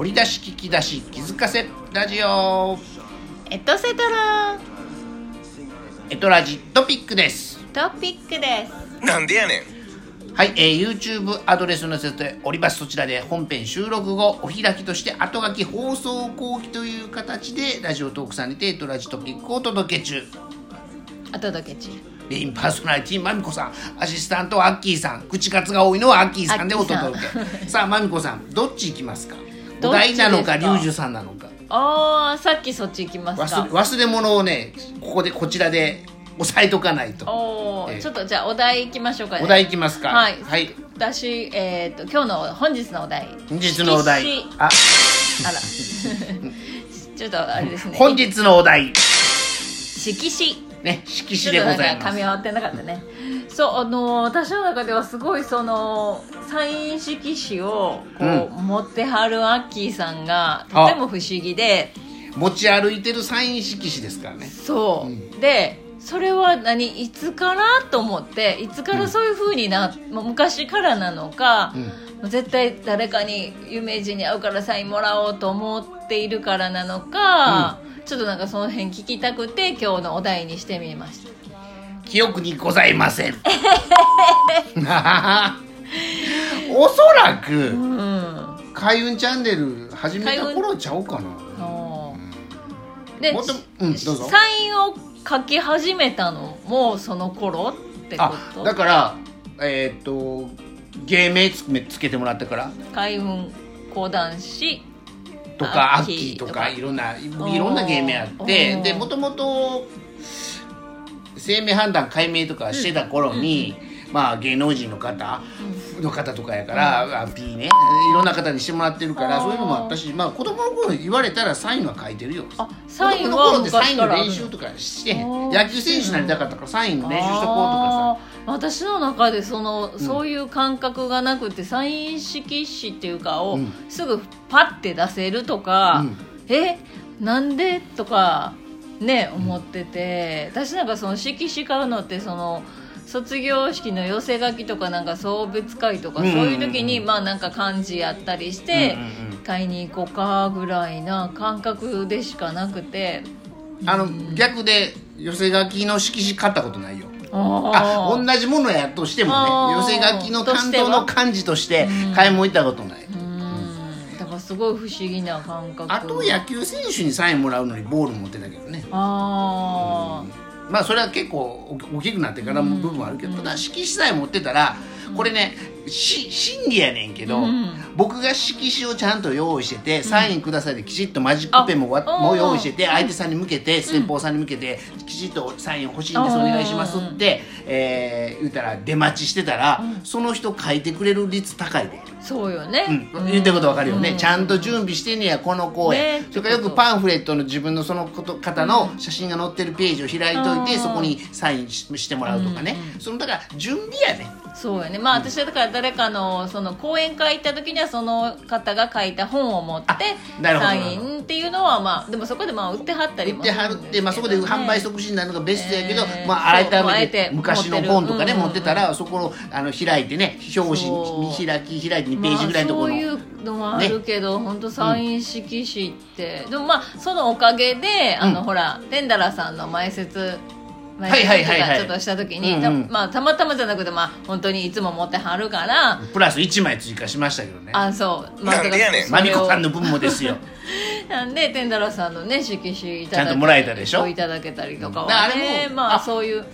掘り出し聞き出し気づかせラジオ。エトセトラ。エトラジトピックです。トピックです。なんでやねん。はい、えー、YouTube アドレスのせております。そちらで本編収録後お開きとして後書き放送後期という形でラジオトークさんにてエトラジトピックをお届け中。お届け中。メインパーソナリティまみこさん。アシスタントはアッキーさん。口数が多いのはアッキーさんでお届け。さあまみこさんどっち行きますか？おどっちですか？題なのかリュウジュさんなのか。あーさっきそっち行きます忘れか忘れ物をねここでこちらで押さえとかないと。おー、ええ。ちょっとじゃあお題行きましょうかね。お題いきますか？はい、はい、私えっ、と今日の本日のお題。本日のお題。あ。あら。ちょっとあれですね。本日のお題。色紙。ね色紙でございます。噛み合わってなかったねそうあの私の中ではすごいそのサイン色紙をこう、持ってはるアッキーさんがとても不思議で持ち歩いてるサイン色紙ですからね。そう、でそれは何？いつから？と思っていつからそういうふうにな、もう昔からなのか、もう絶対誰かに有名人に会うからサインもらおうと思っているからなのか、ちょっとなんかその辺聞きたくて今日のお題にしてみました記憶にございません。おそらくうん開運チャンネル始めた頃ちゃうかな。そうん。どうぞ。サインを書き始めたのもその頃ってこあとだからえーっと芸名つつけてもらってから。開運講談師。とかアッキーとか。いろんないいろんな芸名あっおてーでもともと生命判断解明とかしてた頃に、まあ芸能人の方の方とかやから、あ P ね。いろんな方にしてもらってるからそういうのもあったしまあ子供の頃言われたらサインは書いてるよ。あサイン子供のは頃ってサインの練習とかして野球選手になりたかったからサインの練習しとこうとかあー。私の中でその、そういう感覚がなくてサイン色紙っていうかを、うん。すぐパッて出せるとか、うん。え？なんで？とかね思ってて、私なんかその色紙買うのってその卒業式の寄せ書きとかなんか送別会とか、うんうんうん。そういう時にまあなんか漢字やったりして、うんうんうん。買いに行こうかぐらいな感覚でしかなくて。さあの逆で寄せ書きの色紙買ったことないよ。ああ同じものやとしてもね寄せ書きの担当の漢字として買い物行ったことないすごい不思議な感覚。あと野球選手にサインもらうのにボール持ってたけどね。あまあそれは結構大大きくなってからも部分はあるけど、ただ色紙さえ持ってたらこれねし真理やねんけど、うん。僕が色紙をちゃんと用意してて、サインくださいできちっとマジックペンももう用意しててうん。相手さんに向けて先方さんに向けてきちっとサイン欲しいんですお願いしますって、えー言ったら出待ちしてたら、その人書いてくれる率高いで。あそうよね、うん、言ってることわかるよね、うん。ちゃんと準備してんねやこの公演、ね。それからよくパンフレットの自分のそのこと方の写真が載ってるページを開いといて、うんそこにサインししてもらうとかね、そのだから準備やねそうよね。まあ私はだから誰かのその講演会行った時にはその方が書いた本を持ってなるほど。サインっていうのはまあでもそこでまあ売ってはったり売ってもするんですけど、ね、はるって、まあ、そこで販売促進になるのがベストやけど、えー。まあ、改めてて昔の本とかね持ってたら、そこのあの開いてね表紙見開き開いて2ページぐらいのところの、まあ、そういうのはあるけど、本当サイン色紙って、でもまあそのおかげであの、うん。ほらテンダラさんの前説前はいはいはいはい。かちょっとした時に、うんうん。たまあ、たまたまじゃなくて、まあ、本当にいつも持ってはるから、プラス1枚追加しましたけどね。あそう、まあ、なんでやねんそれをマミコさんの分もですよ。なんでテンダラさんのね色紙いただけちゃんともらえたでしょ？いただけたりとかうん。はあれもねまああそういう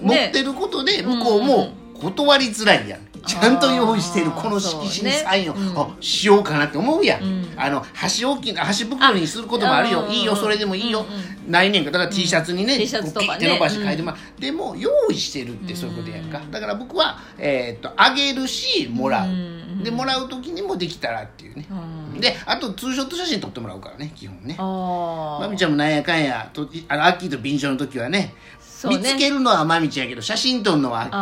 持ってることで向こうも断りづらいやん。ちゃんと用意してるこの色紙にサインを、そうね。うん。あしようかなって思うやん、うん。あの箸置き箸袋にすることもあるよ。あいいよそれでもいいよ、うんないねんかだから T シャツにね、T シャツとかね。こうピッて伸ばして書いてもらう、でも用意してるってそういうことやんか、だから僕は、えーっとあげるしもらう、うん。でもらう時にもできたらっていうね、うん。であとツーショット写真撮ってもらうからね基本ね。あまみちゃんもなんやかんやとあのアッキーと便乗の時はね見つけるのはまみちゃんやけど写真撮るのはアッキ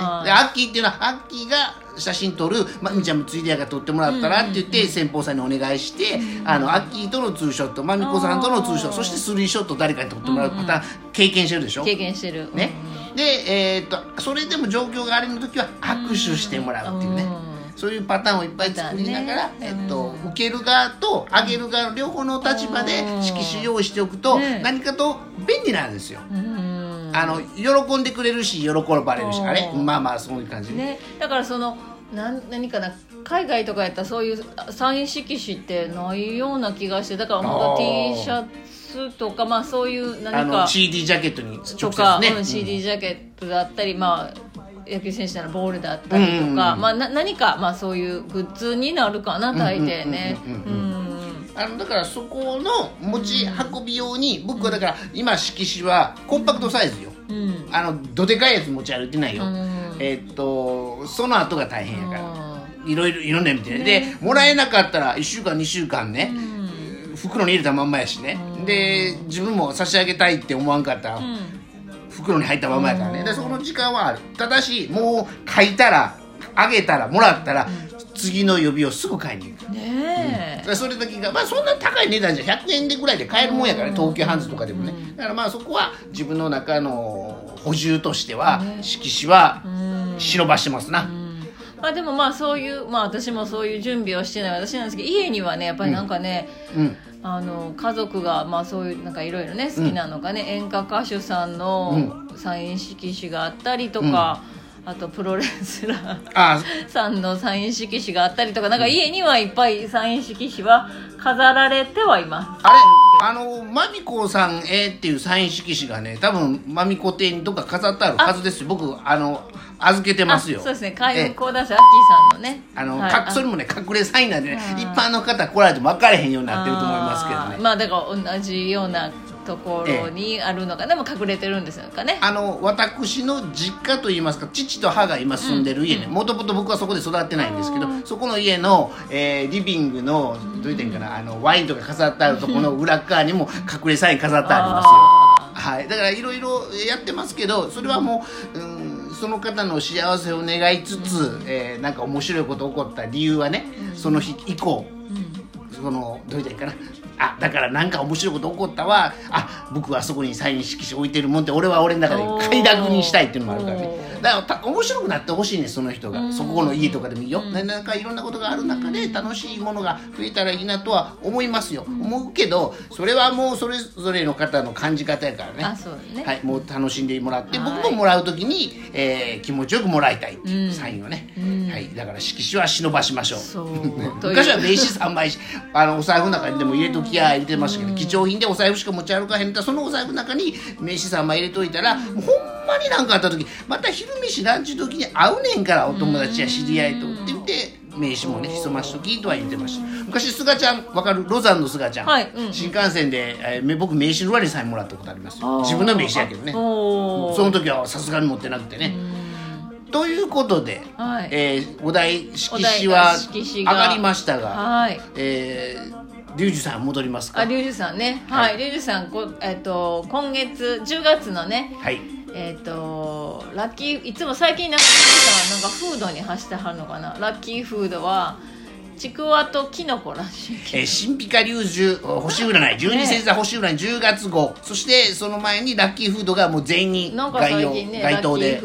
ーってね。でアッキーっていうのはアッキーが写真撮る。まみちゃんもついでやから撮ってもらったらって言って先方さんにお願いしてあのアッキーとのツーショットまみこさんとのツーショットそしてスリーショット誰かに撮ってもらう。パターン経験してるでしょ？経験してる。ね。でえーっとそれでも状況があれの時は握手してもらうっていうね。うんそういうパターンをいっぱい作りながら、えっとうん受ける側と上げる側の両方の立場でうん色紙用意しておくとね。何かと便利なんですよ。うんあの喜んでくれるし喜ばれるしうん。あれ？まあまあそういう感じ。で、ね、だからそのなん何かな海外とかやったらそういうサイン色紙ってないような気がしてだからまあたー。T シャツとかまあそういうあ何かの CD ジャケットにとか、ね、うん、CD ジャケットだったり、まあ野球選手ならボールだったりとか、うんうんうんまあ、な何か、まあ、そういうグッズになるかな大抵ね。うんうんううんんあのだからそこの持ち運び用に僕はだから今色紙はコンパクトサイズよ。うん。あのどでかいやつ持ち歩いてないよ、うん。えーっとその後が大変やから。ういろいろいろんな意味で、ね。でもらえなかったら1週間2週間ね、ん。袋に入れたまんまやしね、うん。で自分も差し上げたいって思わんかったら、うん。袋に入ったままやからね、うん。でその時間はある。ただしもう書いたらあげたらもらったら、次の予備をすぐ買いに行く。ねえ、でそれだけがまあそんな高い値段じゃ100円でぐらいで買えるもんやからね東急ハンズとかでもね。だからまあそこは自分の中の補充としてはね色紙はうん。忍ばしてますな、まあでもまあそういうまあ私もそういう準備をしてない。私なんですけど家にはねやっぱりなんかね、うん。あの家族がまあそういうなんかいろいろね好きなのがね、演歌歌手さんのサイン色紙があったりとか、あとプロレスラーあ。さんのサイン色紙があったりとかなんか家にはいっぱいサイン色紙は飾られてはいます。あれ？あのマミコさんへっていうサイン色紙がね多分マミコ邸にどっか飾ってあるはずですよ。僕あの預けてますよ。あそうですね。開運ええ。講談師アッキーさんのね。あの、はい。かそれもね隠れサインなんでねうん一般の方来られても分かれへんようになってると思いますけどね。まあだから同じようなところにあるのか、でも隠れてるんですよかね。あの私の実家といいますか父と母が今住んでる家ね。もともと僕はそこで育ってないんですけどそこの家の、えーリビングのどう言ってんかなあのワインとか飾ってあるとこの裏側にも隠れサイン飾ってありますよ。あはい、だからいろいろやってますけどそれはもう、うん、その方の幸せを願いつつ、えーなんか面白いこと起こった理由はね、その日以降そのどう言ったらいいかなあだからなんか面白いこと起こったわ。あ僕はそこにサイン色紙置いてるもんって俺は俺の中で快諾にしたいっていうのもあるからね。だからた面白くなってほしいねその人が、うん。そこの家とかでもいいよ、でなんかいろんなことがある中で楽しいものが増えたらいいなとは思いますよ、思うけどそれはもうそれぞれの方の感じ方やからね。あそうね、はい、もう楽しんでもらって、はい。僕ももらう時に、えー気持ちよくもらいたい。っていううん。サインをね、うん。はい、だから色紙は忍ばしましょう。昔は名刺3枚しあのお財布の中にでも入れときや入れてましたけど貴重品でお財布しか持ち歩かへんそのお財布の中に名刺3枚入れといたら、もうほんまに何かあった時また昼飯ランチ時に会うねんからお友達や知り合いとって言って名刺もね潜ましときとは言ってました。昔すがちゃんわかるロザンのすがちゃん、はいうん。新幹線で、えーめ僕名刺の裏にサインもらったことあります自分の名刺やけどね。その時はさすがに持ってなくてね、ということで、はい。えーお題色紙は上が。がりましたが、はい。えー、リュウジさん戻りますか？あリュウジさんね。ははい。い、リュウジさんこ、えっと今月10月のねはいえっ、とラッキーいつも最近なんかなんかフードに走ってはるのかな？ラッキーフードはちくわときのこらしいえー、神秘家龍樹星占い。十二星座星占い10月号。そしてその前にラッキーフードがもう全員概要ね該当で。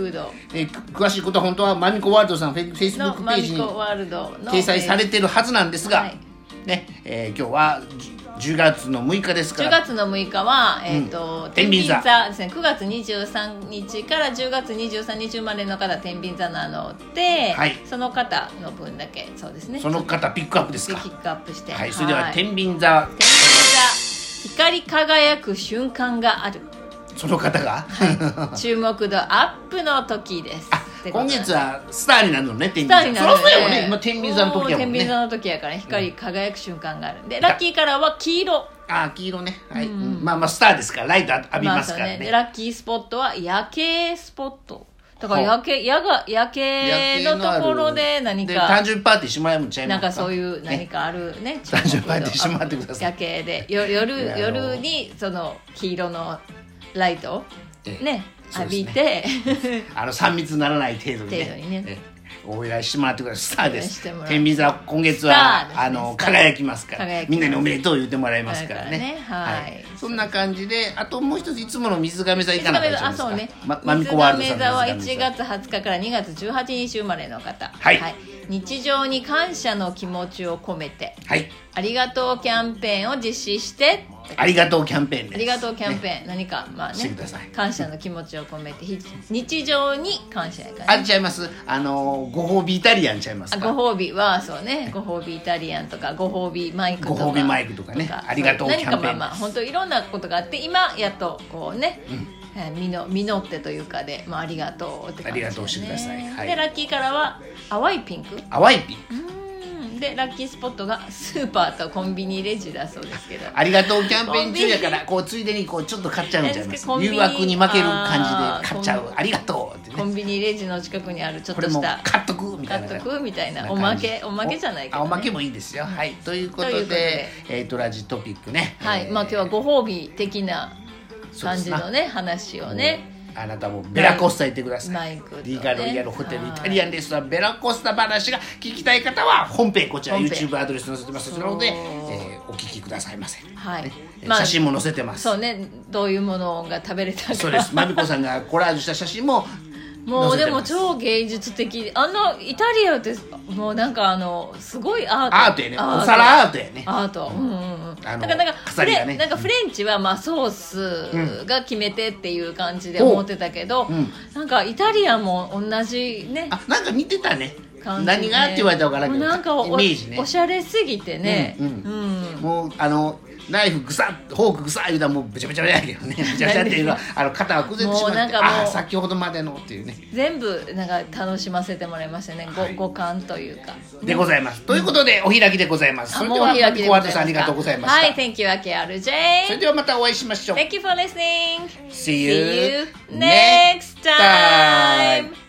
えーく詳しいことは本当はマミコワールドさんフェイスブッのクページに掲載されてるはずなんですが、はいねえー今日は10月の6日ですか10ら月の6日は、えーと天秤座。ですね。9月23日から10月23日生まれの方天秤座なので、はい。その方の分だけ。そうですね。その方ピックアップですか？ピックアップして。はいそれでは天秤秤座。天秤座。光り輝く瞬間がある。その方が、注目度アップの時です今月はスターになるのね天秤座。になるそりゃそうやもんね。今天秤座の時やもんね。天秤座の時やから光り輝く瞬間があるんで。ラッキーカラーは黄色。あー黄色ね。はい、うん。まあまあスターですからライト浴びますからね,、でラッキースポットは夜景スポット。だから夜景夜が夜景のところで何で誕か生日パーティーしてもらえるんちゃいますか。なんかそういう何かあるね誕生日パーティーしてもらってください。夜景で。よ夜いやあの夜にその黄色のライト。ね浴ですね。びて。あの3密にならない程度にね。程度にね。えお祝いしてもらってくださいスターです。天秤座今月は、ですね。あの輝きますから。みんなにおめでとう言ってもらえますからね。だからね。はい。そんな感じであともう一ついつもの水亀座いかなかったあそうね。ま、マミコワールドさんの水亀座。は1水亀座月20日から2月18日生まれの方。はい。日常に感謝の気持ちを込めて。はい。ありがとうキャンペーンを実施してありがとうキャンペーンです。ありがとうキャンペーン、何かまあねしてください。感謝の気持ちを込めてひ日常に感謝やから、ね、あれちゃいます。あのご褒美イタリアンちゃいますあかご褒美はそうね。ご褒美イタリアンとかご褒美マイクとか。ご褒美マイクとかね。ありがとう何キャンペーンかまあまあ本当いろんなことがあって今やっとこうね、えー実ってというかで、まあ、ありがとうって感じ、ね、ありがとうしてくださいはい。でラッキーカラーは淡いピンク？淡いピンク。うんでラッキースポットがスーパーとコンビニレジだそうですけど。ありがとうキャンペーン中やからこうついでにこうちょっと買っちゃうんちゃいます誘惑に負ける感じで買っちゃう。ありがとうってね。コンビニレジの近くにあるちょっことれもした買っとくみたいな。買っとくみたいな。おまけおまけじゃないけどね。あおまけもいいですよ。はい。ということということで。でえっとラジトピックね。はい、えー。まあ今日はご褒美的な。感じのね話をねあなたもベラコスタ行ってください、リーガロイヤルホテルはいイタリアンレストランベラコスタ話が聞きたい方は本編こちら YouTube アドレス載せてますので、そう。えーお聞きくださいませ、はい。ねまあ写真も載せてます。そうね。どういうものが食べれたか。そうです。まみこさんがコラージュした写真ももうでも超芸術的。あのイタリアってもうなんかあのすごいアート。アートやね。お皿アートやね。アート。うんうんうん。なん。かなんかフ飾りがね。レなんかフレンチはまあソースが決めてっていう感じで思ってたけど、うん。なんかイタリアも同じね。あなんか似てたね。何がって言われたら分からんけど。なんかおイメージね。おしゃれすぎてね。うん。うん。もうあのナイフぐさっフォークぐさっ言うたらもうべちゃべちゃやけどね。べちゃべちゃっていうのはあの肩が崩れてしまってもうなんかもうああ先ほどまでのっていうね。全部なんか楽しませてもらいましたね、はい。ご五感というか。でございます。ということでお開きでございます。それではもうお開きでコアございますトさんありがとうございました。はい Thank you AKRJ それではまたお会いしましょう。Thank you for listening See See you you next time